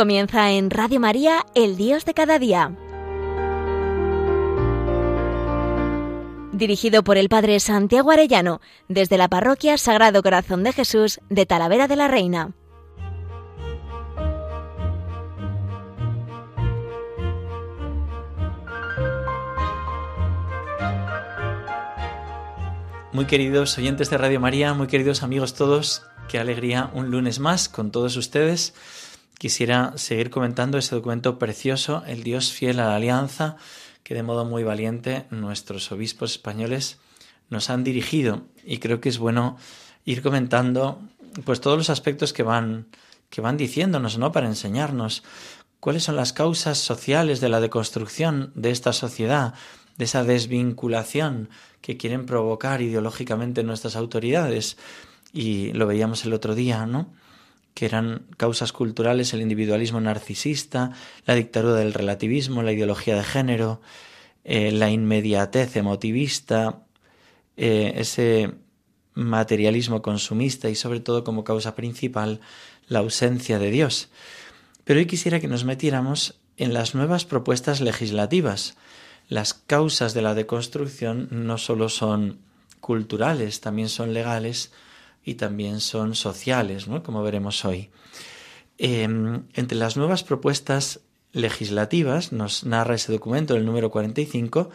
Comienza en Radio María, El Dios de cada día. Dirigido por el Padre Santiago Arellano, desde la Parroquia Sagrado Corazón de Jesús de Talavera de la Reina. Muy queridos oyentes de Radio María, muy queridos amigos todos, qué alegría un lunes más con todos ustedes. Quisiera seguir comentando ese documento precioso, El Dios fiel a la alianza, que de modo muy valiente nuestros obispos españoles nos han dirigido y creo que es bueno ir comentando pues todos los aspectos que van que van diciéndonos, ¿no? para enseñarnos cuáles son las causas sociales de la deconstrucción de esta sociedad, de esa desvinculación que quieren provocar ideológicamente nuestras autoridades. Y lo veíamos el otro día, ¿no? Que eran causas culturales el individualismo narcisista, la dictadura del relativismo, la ideología de género, eh, la inmediatez emotivista, eh, ese materialismo consumista y sobre todo como causa principal la ausencia de Dios. Pero hoy quisiera que nos metiéramos en las nuevas propuestas legislativas. Las causas de la deconstrucción no solo son culturales, también son legales, y también son sociales, ¿no? como veremos hoy. Em, entre las nuevas propuestas legislativas, nos narra ese documento, el número 45,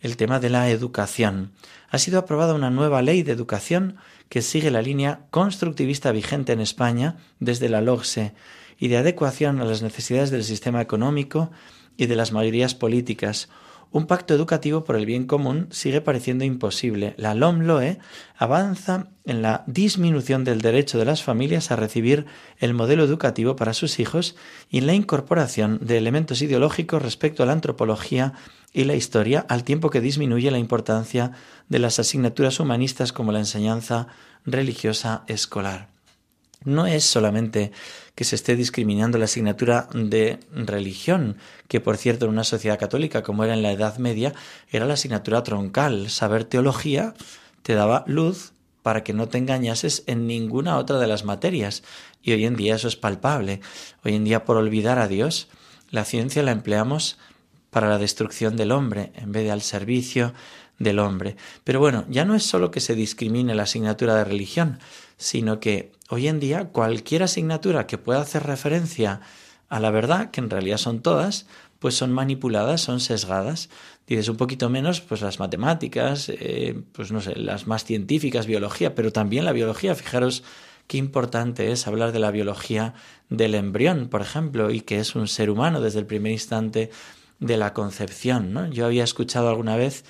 el tema de la educación. Ha sido aprobada una nueva ley de educación que sigue la línea constructivista vigente en España desde la LOGSE y de adecuación a las necesidades del sistema económico y de las mayorías políticas, un pacto educativo por el bien común sigue pareciendo imposible. La LOMLOE avanza en la disminución del derecho de las familias a recibir el modelo educativo para sus hijos y en la incorporación de elementos ideológicos respecto a la antropología y la historia, al tiempo que disminuye la importancia de las asignaturas humanistas como la enseñanza religiosa escolar no es solamente que se esté discriminando la asignatura de religión, que por cierto en una sociedad católica como era en la Edad Media era la asignatura troncal. Saber teología te daba luz para que no te engañases en ninguna otra de las materias. Y hoy en día eso es palpable. Hoy en día por olvidar a Dios, la ciencia la empleamos para la destrucción del hombre en vez de al servicio del hombre. Pero bueno, ya no es solo que se discrimine la asignatura de religión, sino que hoy en día cualquier asignatura que pueda hacer referencia a la verdad, que en realidad son todas, pues son manipuladas, son sesgadas. Dices un poquito menos, pues las matemáticas, eh, pues no sé, las más científicas, biología, pero también la biología. Fijaros qué importante es hablar de la biología del embrión, por ejemplo, y que es un ser humano desde el primer instante de la concepción. Yo había escuchado alguna vez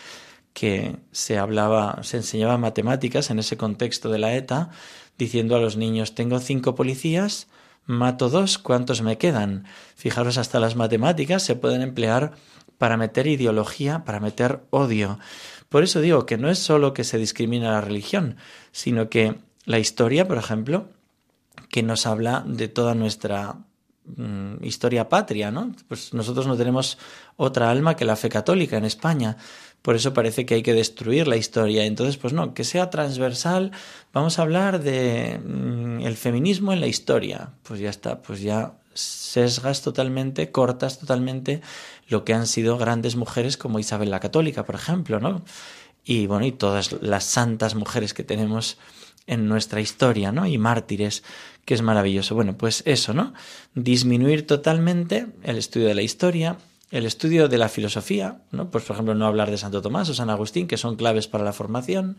que se hablaba, se enseñaba matemáticas en ese contexto de la ETA, diciendo a los niños tengo cinco policías, mato dos, ¿cuántos me quedan? Fijaros, hasta las matemáticas se pueden emplear para meter ideología, para meter odio. Por eso digo que no es solo que se discrimina la religión, sino que la historia, por ejemplo, que nos habla de toda nuestra mm, historia patria, ¿no? Pues nosotros no tenemos otra alma que la fe católica en España. Por eso parece que hay que destruir la historia. Entonces, pues no, que sea transversal. Vamos a hablar de mm, el feminismo en la historia. Pues ya está, pues ya sesgas totalmente, cortas totalmente lo que han sido grandes mujeres como Isabel la Católica, por ejemplo, ¿no? Y bueno, y todas las santas mujeres que tenemos en nuestra historia, ¿no? Y mártires, que es maravilloso. Bueno, pues eso, ¿no? Disminuir totalmente el estudio de la historia, el estudio de la filosofía, ¿no? pues por ejemplo no hablar de Santo Tomás o San Agustín, que son claves para la formación,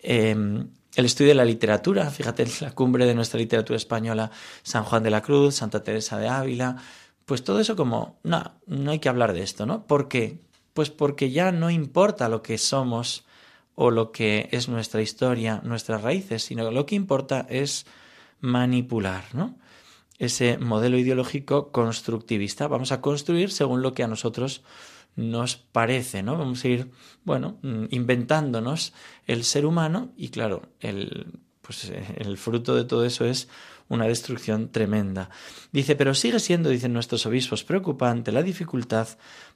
em, el estudio de la literatura, fíjate la cumbre de nuestra literatura española, San Juan de la Cruz, Santa Teresa de Ávila, pues todo eso como, no, no hay que hablar de esto, ¿no? ¿Por qué? Pues porque ya no importa lo que somos o lo que es nuestra historia, nuestras raíces, sino lo que importa es manipular, ¿no? ese modelo ideológico constructivista. Vamos a construir según lo que a nosotros nos parece, ¿no? Vamos a ir, bueno, mm, inventándonos el ser humano y claro, el, pues, el fruto de todo eso es una destrucción tremenda. Dice, pero sigue siendo, dicen nuestros obispos, preocupante la dificultad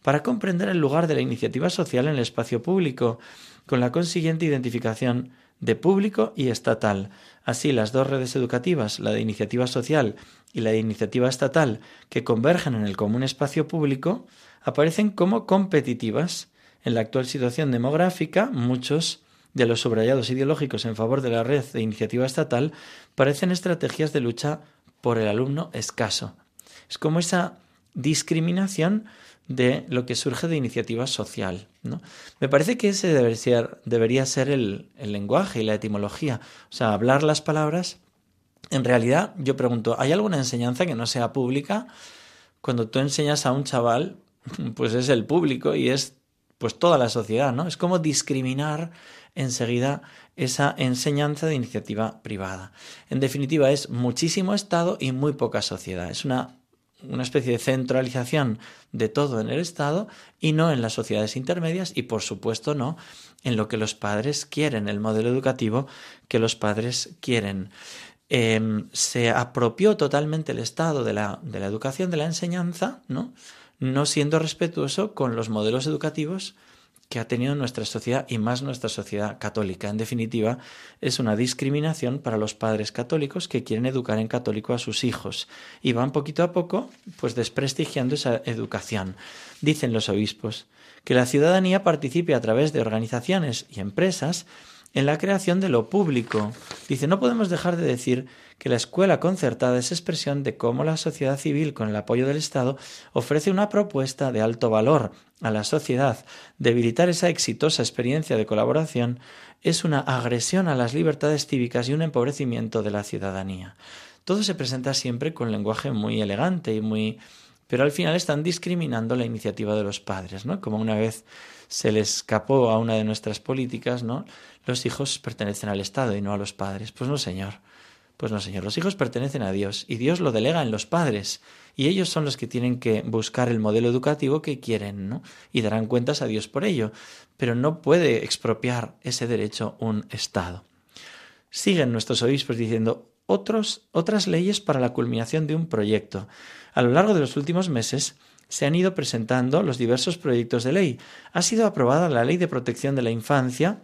para comprender el lugar de la iniciativa social en el espacio público, con la consiguiente identificación de público y estatal. Así, las dos redes educativas, la de iniciativa social y la de iniciativa estatal, que convergen en el común espacio público, aparecen como competitivas. En la actual situación demográfica, muchos de los subrayados ideológicos en favor de la red de iniciativa estatal parecen estrategias de lucha por el alumno escaso. Es como esa discriminación de lo que surge de iniciativa social. ¿no? Me parece que ese debería ser, el, el, lenguaje y la etimología. O sea, hablar las palabras. En realidad, yo pregunto, ¿hay alguna enseñanza que no sea pública? Cuando tú enseñas a un chaval, pues es el público y es pues toda la sociedad, ¿no? Es como discriminar enseguida esa enseñanza de iniciativa privada. En definitiva, es muchísimo Estado y muy poca sociedad. Es una una especie de centralización de todo en el Estado y no en las sociedades intermedias y por supuesto no en lo que los padres quieren, el modelo educativo que los padres quieren. Em, se apropió totalmente el Estado de la, de la educación, de la enseñanza, ¿no? no siendo respetuoso con los modelos educativos que ha tenido nuestra sociedad y más nuestra sociedad católica. En definitiva, es una discriminación para los padres católicos que quieren educar en católico a sus hijos y van poquito a poco pues desprestigiando esa educación. Dicen los obispos que la ciudadanía participe a través de organizaciones y empresas en la creación de lo público. Dice, no podemos dejar de decir que la escuela concertada es expresión de cómo la sociedad civil, con el apoyo del Estado, ofrece una propuesta de alto valor a la sociedad. Debilitar esa exitosa experiencia de colaboración es una agresión a las libertades cívicas y un empobrecimiento de la ciudadanía. Todo se presenta siempre con lenguaje muy elegante y muy pero al final están discriminando la iniciativa de los padres, ¿no? Como una vez se le escapó a una de nuestras políticas, ¿no? Los hijos pertenecen al Estado y no a los padres. Pues no, señor. Pues no, señor. Los hijos pertenecen a Dios y Dios lo delega en los padres y ellos son los que tienen que buscar el modelo educativo que quieren, ¿no? Y darán cuentas a Dios por ello. Pero no puede expropiar ese derecho un Estado. Siguen nuestros obispos diciendo otros, otras leyes para la culminación de un proyecto. A lo largo de los últimos meses, se han ido presentando los diversos proyectos de ley. Ha sido aprobada la Ley de Protección de la Infancia,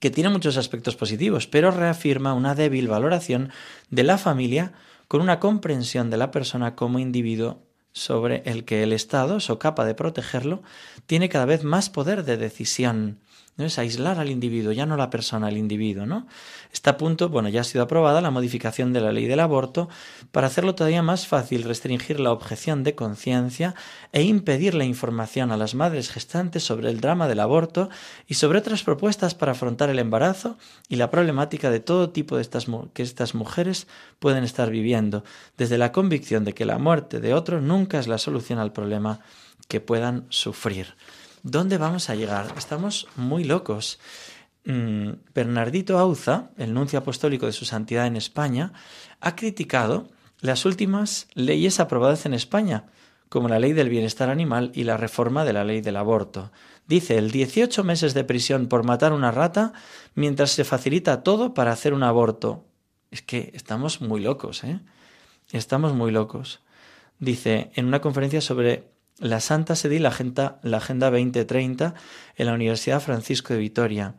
que tiene muchos aspectos positivos, pero reafirma una débil valoración de la familia con una comprensión de la persona como individuo sobre el que el Estado, capaz de protegerlo, tiene cada vez más poder de decisión. ¿No? Es aislar al individuo, ya no la persona, al individuo, ¿no? Está a punto, bueno, ya ha sido aprobada la modificación de la ley del aborto para hacerlo todavía más fácil restringir la objeción de conciencia e impedir la información a las madres gestantes sobre el drama del aborto y sobre otras propuestas para afrontar el embarazo y la problemática de todo tipo de estas que estas mujeres pueden estar viviendo, desde la convicción de que la muerte de otro nunca es la solución al problema que puedan sufrir. ¿Dónde vamos a llegar? Estamos muy locos. Mm, Bernardito Auza, el nuncio apostólico de su santidad en España, ha criticado las últimas leyes aprobadas en España, como la ley del bienestar animal y la reforma de la ley del aborto. Dice el 18 meses de prisión por matar una rata mientras se facilita todo para hacer un aborto. Es que estamos muy locos, ¿eh? Estamos muy locos. Dice en una conferencia sobre la Santa Sede y la Agenda, la Agenda 2030 en la Universidad Francisco de Vitoria,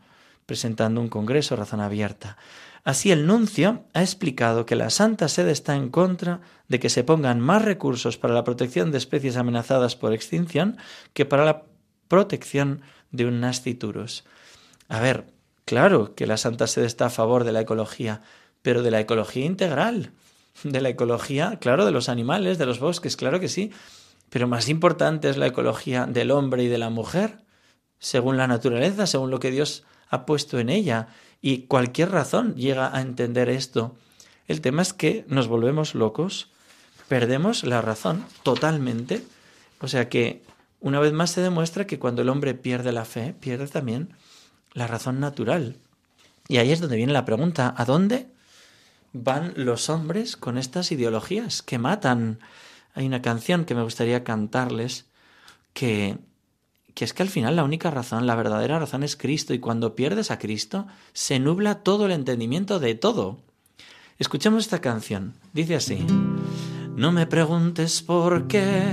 presentando un congreso razón abierta. Así el nuncio ha explicado que la Santa Sede está en contra de que se pongan más recursos para la protección de especies amenazadas por extinción que para la protección de un nasciturus. A ver, claro que la Santa Sede está a favor de la ecología, pero de la ecología integral, de la ecología, claro, de los animales, de los bosques, claro que sí, pero más importante es la ecología del hombre y de la mujer, según la naturaleza, según lo que Dios ha puesto en ella. Y cualquier razón llega a entender esto. El tema es que nos volvemos locos, perdemos la razón totalmente. O sea que una vez más se demuestra que cuando el hombre pierde la fe, pierde también la razón natural. Y ahí es donde viene la pregunta, ¿a dónde van los hombres con estas ideologías que matan hay una canción que me gustaría cantarles que, que es que al final la única razón, la verdadera razón es Cristo y cuando pierdes a Cristo se nubla todo el entendimiento de todo. Escuchemos esta canción. Dice así. No me preguntes por qué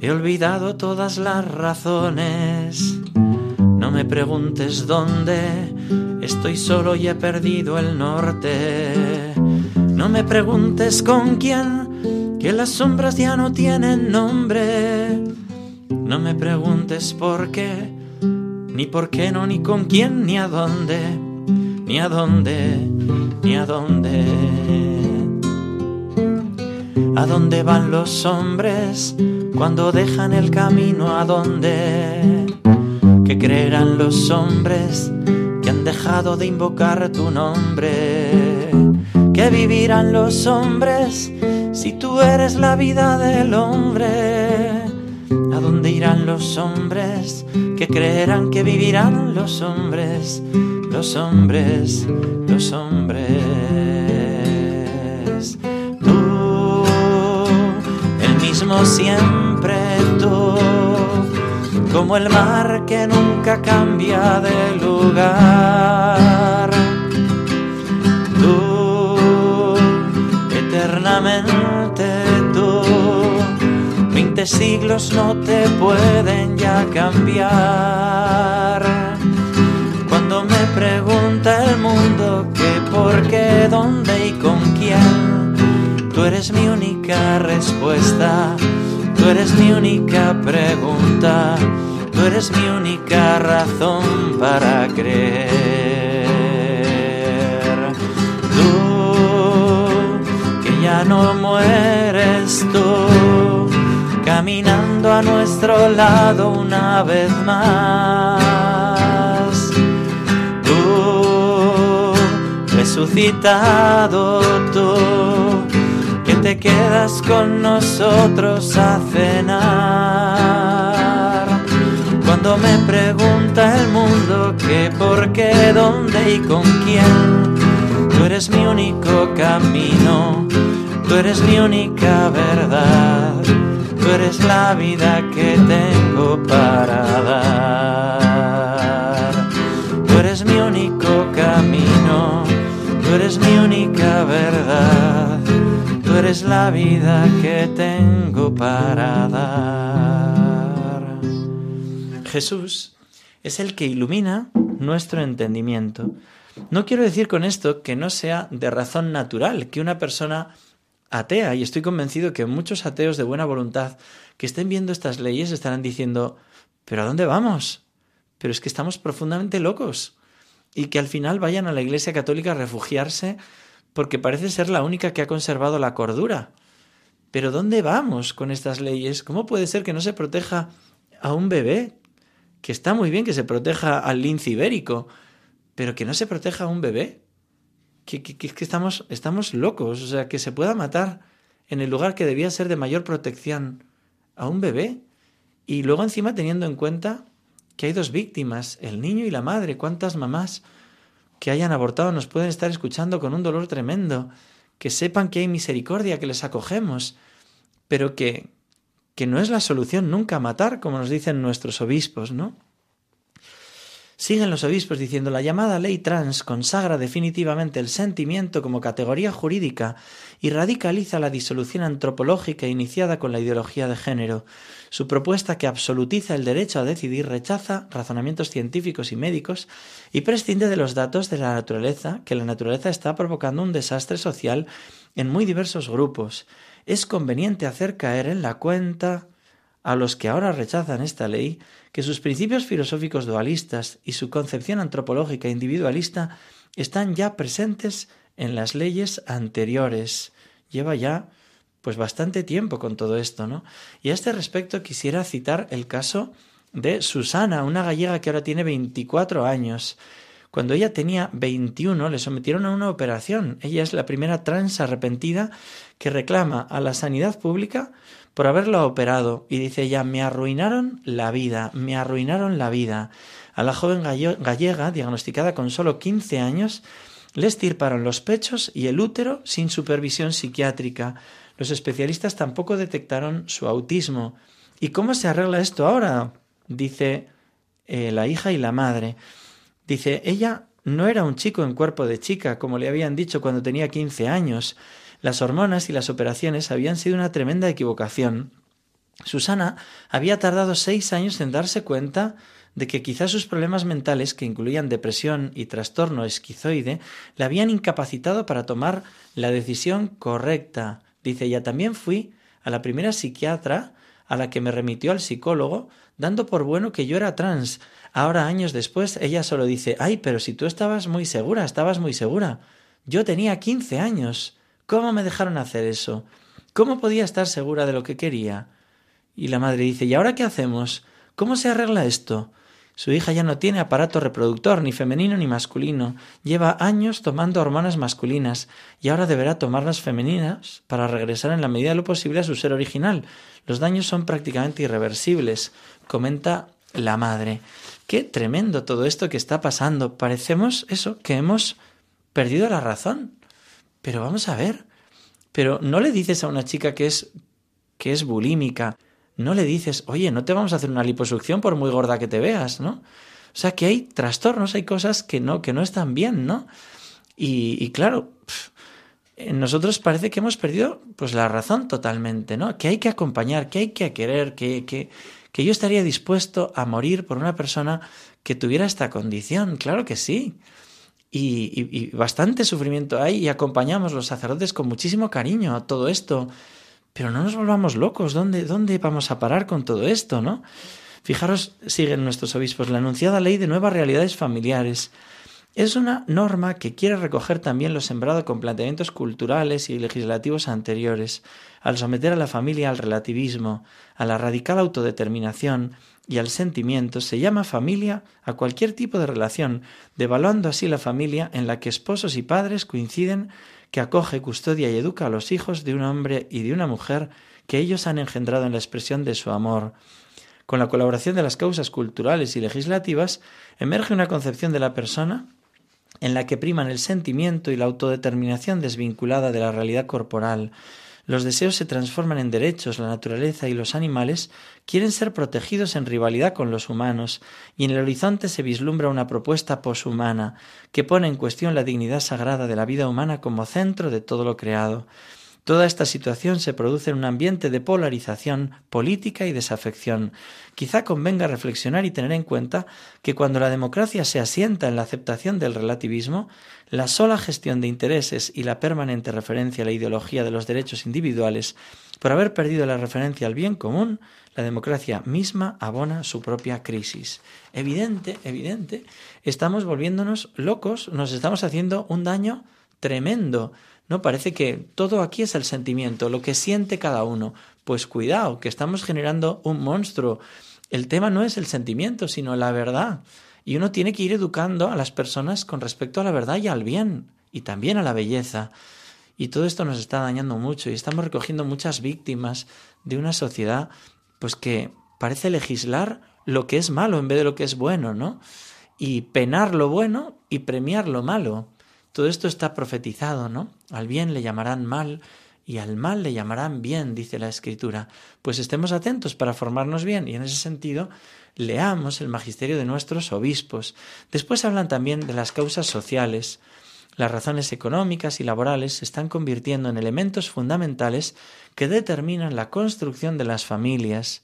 he olvidado todas las razones. No me preguntes dónde estoy solo y he perdido el norte. No me preguntes con quién, que las sombras ya no tienen nombre. No me preguntes por qué, ni por qué no, ni con quién, ni a dónde, ni a dónde, ni a dónde. ¿A dónde van los hombres cuando dejan el camino? ¿A dónde? ¿Qué creerán los hombres que han dejado de invocar tu nombre? ¿Qué vivirán los hombres si tú eres la vida del hombre? ¿A dónde irán los hombres que creerán que vivirán los hombres, los hombres, los hombres? Tú, el mismo siempre tú, como el mar que nunca cambia de lugar. Siglos no te pueden ya cambiar. Cuando me pregunta el mundo qué, por qué, dónde y con quién, tú eres mi única respuesta, tú eres mi única pregunta, tú eres mi única razón para creer. Tú, que ya no mueres tú caminando a nuestro lado una vez más. Tú, resucitado tú, que te quedas con nosotros a cenar. Cuando me pregunta el mundo qué, por qué, dónde y con quién, tú eres mi único camino, tú eres mi única verdad Tú eres la vida que tengo para dar. Tú eres mi único camino, tú eres mi única verdad. Tú eres la vida que tengo para dar. Jesús es el que ilumina nuestro entendimiento. No quiero decir con esto que no sea de razón natural que una persona atea y estoy convencido que muchos ateos de buena voluntad que estén viendo estas leyes estarán diciendo, pero ¿a dónde vamos? Pero es que estamos profundamente locos y que al final vayan a la Iglesia Católica a refugiarse porque parece ser la única que ha conservado la cordura. Pero ¿dónde vamos con estas leyes? ¿Cómo puede ser que no se proteja a un bebé? Que está muy bien que se proteja al lince ibérico, pero que no se proteja a un bebé que, que, que estamos, estamos locos, o sea, que se pueda matar en el lugar que debía ser de mayor protección a un bebé. Y luego encima teniendo en cuenta que hay dos víctimas, el niño y la madre. ¿Cuántas mamás que hayan abortado nos pueden estar escuchando con un dolor tremendo? Que sepan que hay misericordia, que les acogemos, pero que, que no es la solución nunca matar, como nos dicen nuestros obispos, ¿no? Siguen los obispos diciendo la llamada ley trans consagra definitivamente el sentimiento como categoría jurídica y radicaliza la disolución antropológica iniciada con la ideología de género. Su propuesta que absolutiza el derecho a decidir rechaza razonamientos científicos y médicos y prescinde de los datos de la naturaleza, que la naturaleza está provocando un desastre social en muy diversos grupos. Es conveniente hacer caer en la cuenta a los que ahora rechazan esta ley que sus principios filosóficos dualistas y su concepción antropológica individualista están ya presentes en las leyes anteriores. Lleva ya pues bastante tiempo con todo esto, ¿no? Y a este respecto quisiera citar el caso de Susana, una gallega que ahora tiene 24 años. Cuando ella tenía 21 le sometieron a una operación. Ella es la primera trans arrepentida que reclama a la sanidad pública por haberlo operado y dice ella, me arruinaron la vida, me arruinaron la vida. A la joven gallega, diagnosticada con solo 15 años, le estirparon los pechos y el útero sin supervisión psiquiátrica. Los especialistas tampoco detectaron su autismo. ¿Y cómo se arregla esto ahora? dice eh, la hija y la madre. Dice, ella no era un chico en cuerpo de chica, como le habían dicho cuando tenía 15 años. Las hormonas y las operaciones habían sido una tremenda equivocación. Susana había tardado seis años en darse cuenta de que quizás sus problemas mentales, que incluían depresión y trastorno esquizoide, la habían incapacitado para tomar la decisión correcta. Dice ella, también fui a la primera psiquiatra a la que me remitió al psicólogo, dando por bueno que yo era trans. Ahora, años después, ella solo dice, ay, pero si tú estabas muy segura, estabas muy segura. Yo tenía quince años. ¿Cómo me dejaron hacer eso? ¿Cómo podía estar segura de lo que quería? Y la madre dice, ¿y ahora qué hacemos? ¿Cómo se arregla esto? Su hija ya no tiene aparato reproductor, ni femenino ni masculino. Lleva años tomando hormonas masculinas y ahora deberá tomar las femeninas para regresar en la medida de lo posible a su ser original. Los daños son prácticamente irreversibles, comenta la madre. Qué tremendo todo esto que está pasando. Parecemos eso, que hemos perdido la razón. Pero vamos a ver. Pero no le dices a una chica que es que es bulímica, no le dices, oye, no te vamos a hacer una liposucción por muy gorda que te veas, ¿no? O sea que hay trastornos, hay cosas que no, que no están bien, ¿no? Y, claro, en nosotros parece que hemos perdido pues la razón totalmente, ¿no? Que hay que acompañar, que hay que querer, que, que, que yo estaría dispuesto a morir por una persona que tuviera esta condición, claro que sí. Y, bastante sufrimiento hay y acompañamos los sacerdotes con muchísimo cariño a todo esto. Pero no nos volvamos locos, ¿dónde, dónde vamos a parar con todo esto, no? Fijaros, siguen nuestros obispos, la anunciada ley de nuevas realidades familiares. Es una norma que quiere recoger también lo sembrado con planteamientos culturales y legislativos anteriores, al someter a la familia al relativismo, a la radical autodeterminación y al sentimiento, se llama familia a cualquier tipo de relación, devaluando así la familia en la que esposos y padres coinciden que acoge, custodia y educa a los hijos de un hombre y de una mujer que ellos han engendrado en la expresión de su amor. Con la colaboración de las causas culturales y legislativas, emerge una concepción de la persona en la que priman el sentimiento y la autodeterminación desvinculada de la realidad corporal, los deseos se transforman en derechos, la naturaleza y los animales quieren ser protegidos en rivalidad con los humanos, y en el horizonte se vislumbra una propuesta poshumana que pone en cuestión la dignidad sagrada de la vida humana como centro de todo lo creado. Toda esta situación se produce en un ambiente de polarización política y desafección. Quizá convenga reflexionar y tener en cuenta que cuando la democracia se asienta en la aceptación del relativismo, la sola gestión de intereses y la permanente referencia a la ideología de los derechos individuales, por haber perdido la referencia al bien común, la democracia misma abona su propia crisis. Evidente, evidente, estamos volviéndonos locos, nos estamos haciendo un daño tremendo no parece que todo aquí es el sentimiento, lo que siente cada uno. Pues cuidado, que estamos generando un monstruo. El tema no es el sentimiento, sino la verdad. Y uno tiene que ir educando a las personas con respecto a la verdad y al bien, y también a la belleza. Y todo esto nos está dañando mucho y estamos recogiendo muchas víctimas de una sociedad pues que parece legislar lo que es malo en vez de lo que es bueno, ¿no? Y penar lo bueno y premiar lo malo. Todo esto está profetizado, ¿no? Al bien le llamarán mal y al mal le llamarán bien, dice la Escritura. Pues estemos atentos para formarnos bien y en ese sentido leamos el magisterio de nuestros obispos. Después hablan también de las causas sociales. Las razones económicas y laborales se están convirtiendo en elementos fundamentales que determinan la construcción de las familias.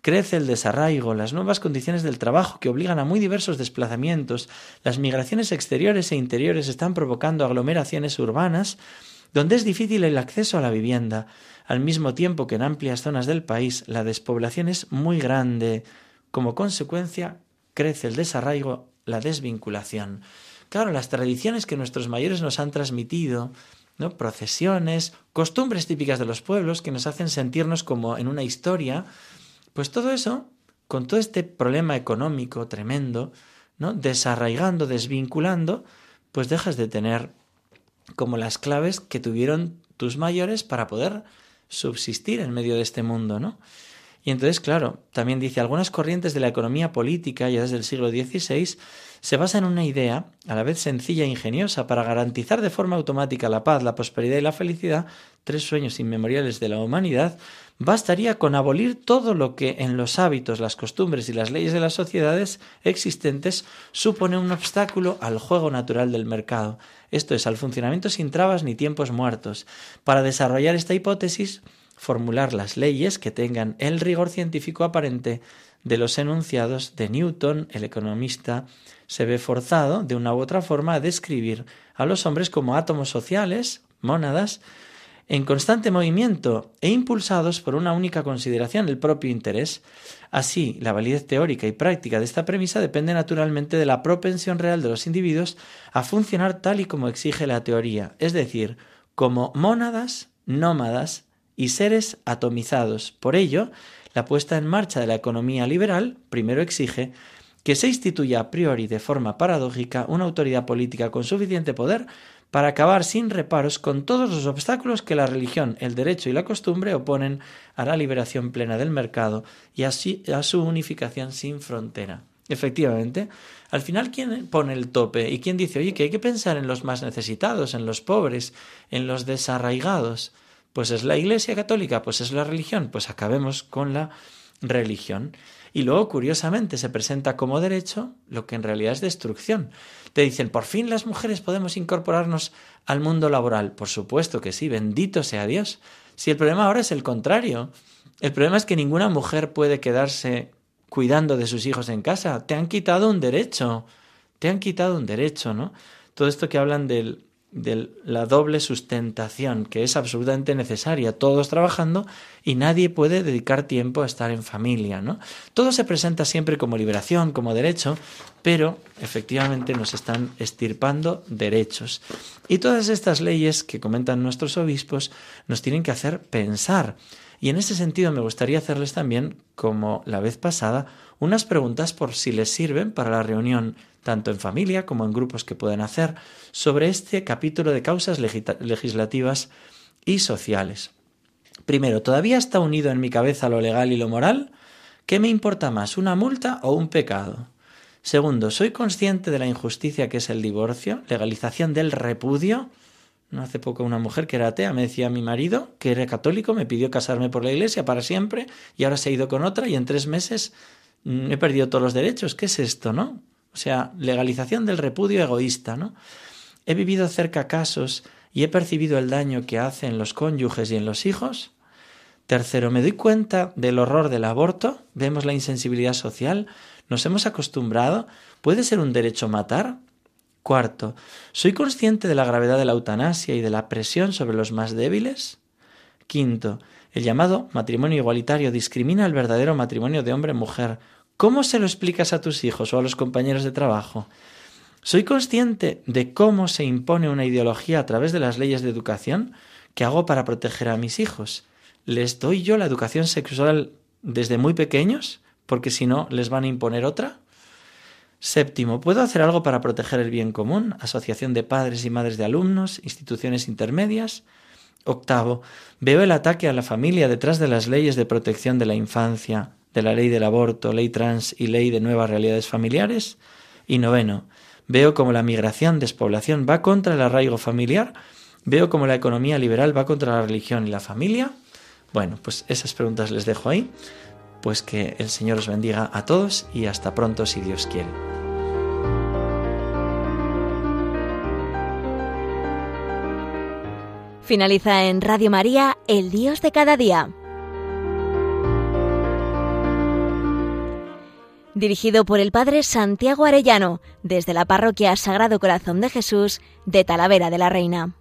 Crece el desarraigo, las nuevas condiciones del trabajo que obligan a muy diversos desplazamientos, las migraciones exteriores e interiores están provocando aglomeraciones urbanas donde es difícil el acceso a la vivienda, al mismo tiempo que en amplias zonas del país la despoblación es muy grande. Como consecuencia, crece el desarraigo, la desvinculación. Claro, las tradiciones que nuestros mayores nos han transmitido, ¿no? procesiones, costumbres típicas de los pueblos que nos hacen sentirnos como en una historia, pues todo eso, con todo este problema económico tremendo, ¿no? Desarraigando, desvinculando, pues dejas de tener como las claves que tuvieron tus mayores para poder subsistir en medio de este mundo, ¿no? Y entonces, claro, también dice, algunas corrientes de la economía política, ya desde el siglo XVI, se basan en una idea, a la vez sencilla e ingeniosa, para garantizar de forma automática la paz, la prosperidad y la felicidad, tres sueños inmemoriales de la humanidad, bastaría con abolir todo lo que en los hábitos, las costumbres y las leyes de las sociedades existentes supone un obstáculo al juego natural del mercado, esto es, al funcionamiento sin trabas ni tiempos muertos. Para desarrollar esta hipótesis, formular las leyes que tengan el rigor científico aparente de los enunciados de Newton, el economista se ve forzado, de una u otra forma, a describir a los hombres como átomos sociales, mónadas, en constante movimiento e impulsados por una única consideración, el propio interés. Así, la validez teórica y práctica de esta premisa depende naturalmente de la propensión real de los individuos a funcionar tal y como exige la teoría, es decir, como mónadas, nómadas y seres atomizados. Por ello, la puesta en marcha de la economía liberal primero exige que se instituya a priori de forma paradójica una autoridad política con suficiente poder para acabar sin reparos con todos los obstáculos que la religión, el derecho y la costumbre oponen a la liberación plena del mercado y así a su unificación sin frontera. Efectivamente, al final, ¿quién pone el tope? ¿Y quién dice, oye, que hay que pensar en los más necesitados, en los pobres, en los desarraigados? Pues es la Iglesia Católica, pues es la religión, pues acabemos con la religión. Y luego, curiosamente, se presenta como derecho lo que en realidad es destrucción. Te dicen, por fin las mujeres podemos incorporarnos al mundo laboral. Por supuesto que sí, bendito sea Dios. Si el problema ahora es el contrario. El problema es que ninguna mujer puede quedarse cuidando de sus hijos en casa. Te han quitado un derecho. Te han quitado un derecho, ¿no? Todo esto que hablan del, de la doble sustentación, que es absolutamente necesaria, todos trabajando y nadie puede dedicar tiempo a estar en familia, ¿no? Todo se presenta siempre como liberación, como derecho, pero efectivamente nos están estirpando derechos. Y todas estas leyes que comentan nuestros obispos nos tienen que hacer pensar. Y en ese sentido me gustaría hacerles también, como la vez pasada, unas preguntas por si les sirven para la reunión tanto en familia como en grupos que pueden hacer, sobre este capítulo de causas legislativas y sociales. Primero, ¿todavía está unido en mi cabeza lo legal y lo moral? ¿Qué me importa más, una multa o un pecado? Segundo, ¿soy consciente de la injusticia que es el divorcio, legalización del repudio? Hace poco una mujer que era atea me decía mi marido, que era católico, me pidió casarme por la iglesia para siempre y ahora se ha ido con otra y en tres meses mm, he perdido todos los derechos. ¿Qué es esto, no? O sea, legalización del repudio egoísta, ¿no? He vivido cerca casos y he percibido el daño que hacen los cónyuges y en los hijos. Tercero, me doy cuenta del horror del aborto, vemos la insensibilidad social, nos hemos acostumbrado, ¿puede ser un derecho matar? Cuarto, ¿soy consciente de la gravedad de la eutanasia y de la presión sobre los más débiles? Quinto, el llamado matrimonio igualitario discrimina el verdadero matrimonio de hombre-mujer ¿Cómo se lo explicas a tus hijos o a los compañeros de trabajo? ¿Soy consciente de cómo se impone una ideología a través de las leyes de educación? ¿Qué hago para proteger a mis hijos? ¿Les doy yo la educación sexual desde muy pequeños? Porque si no, les van a imponer otra. Séptimo, ¿puedo hacer algo para proteger el bien común? Asociación de padres y madres de alumnos, instituciones intermedias. Octavo, veo el ataque a la familia detrás de las leyes de protección de la infancia, de la ley del aborto, ley trans y ley de nuevas realidades familiares. Y noveno, veo como la migración, despoblación va contra el arraigo familiar, veo como la economía liberal va contra la religión y la familia. Bueno, pues esas preguntas les dejo ahí. Pues que el Señor os bendiga a todos y hasta pronto si Dios quiere. Finaliza en Radio María, El Dios de cada día. dirigido por el Padre Santiago Arellano, desde la Parroquia Sagrado Corazón de Jesús de Talavera de la Reina.